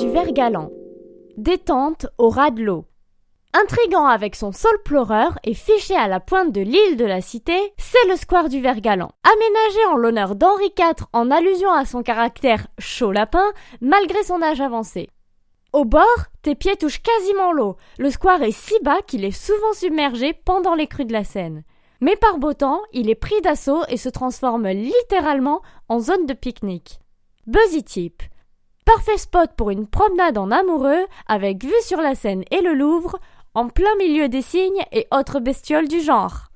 du Vergalan. Détente au ras de l'eau. Intrigant avec son sol pleureur et fiché à la pointe de l'île de la Cité, c'est le square du Vergalan. Aménagé en l'honneur d'Henri IV en allusion à son caractère chaud lapin, malgré son âge avancé. Au bord, tes pieds touchent quasiment l'eau. Le square est si bas qu'il est souvent submergé pendant les crues de la Seine. Mais par beau temps, il est pris d'assaut et se transforme littéralement en zone de pique-nique. Buzzy Tip. Parfait spot pour une promenade en amoureux avec vue sur la Seine et le Louvre en plein milieu des cygnes et autres bestioles du genre.